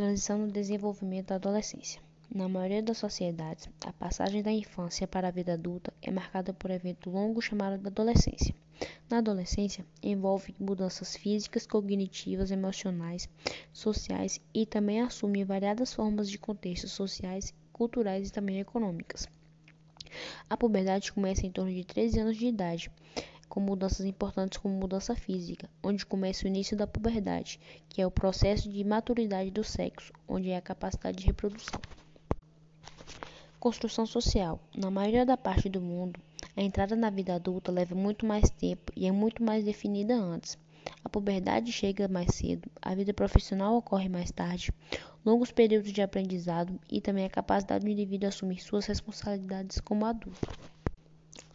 Transição no desenvolvimento da adolescência. Na maioria das sociedades, a passagem da infância para a vida adulta é marcada por um evento longo chamado adolescência. Na adolescência, envolve mudanças físicas, cognitivas, emocionais, sociais e também assume variadas formas de contextos sociais, culturais e também econômicas. A puberdade começa em torno de 13 anos de idade, com mudanças importantes como mudança física, onde começa o início da puberdade, que é o processo de maturidade do sexo, onde é a capacidade de reprodução. Construção social. Na maioria da parte do mundo, a entrada na vida adulta leva muito mais tempo e é muito mais definida antes. A puberdade chega mais cedo, a vida profissional ocorre mais tarde, longos períodos de aprendizado e também a capacidade do indivíduo assumir suas responsabilidades como adulto.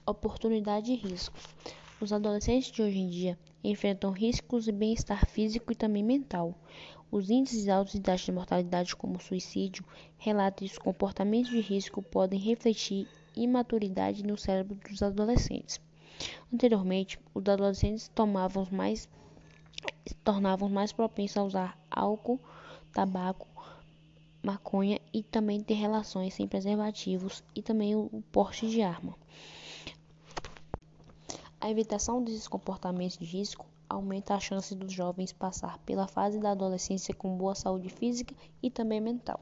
Oportunidade e risco. Os adolescentes de hoje em dia enfrentam riscos de bem-estar físico e também mental. Os índices altos de taxa de mortalidade, como suicídio, relatam que os comportamentos de risco podem refletir imaturidade no cérebro dos adolescentes. Anteriormente, os adolescentes tomavam mais, tornavam mais propensos a usar álcool, tabaco, maconha e também ter relações sem preservativos e também o porte de arma. A evitação desses comportamentos de risco aumenta a chance dos jovens passar pela fase da adolescência com boa saúde física e também mental.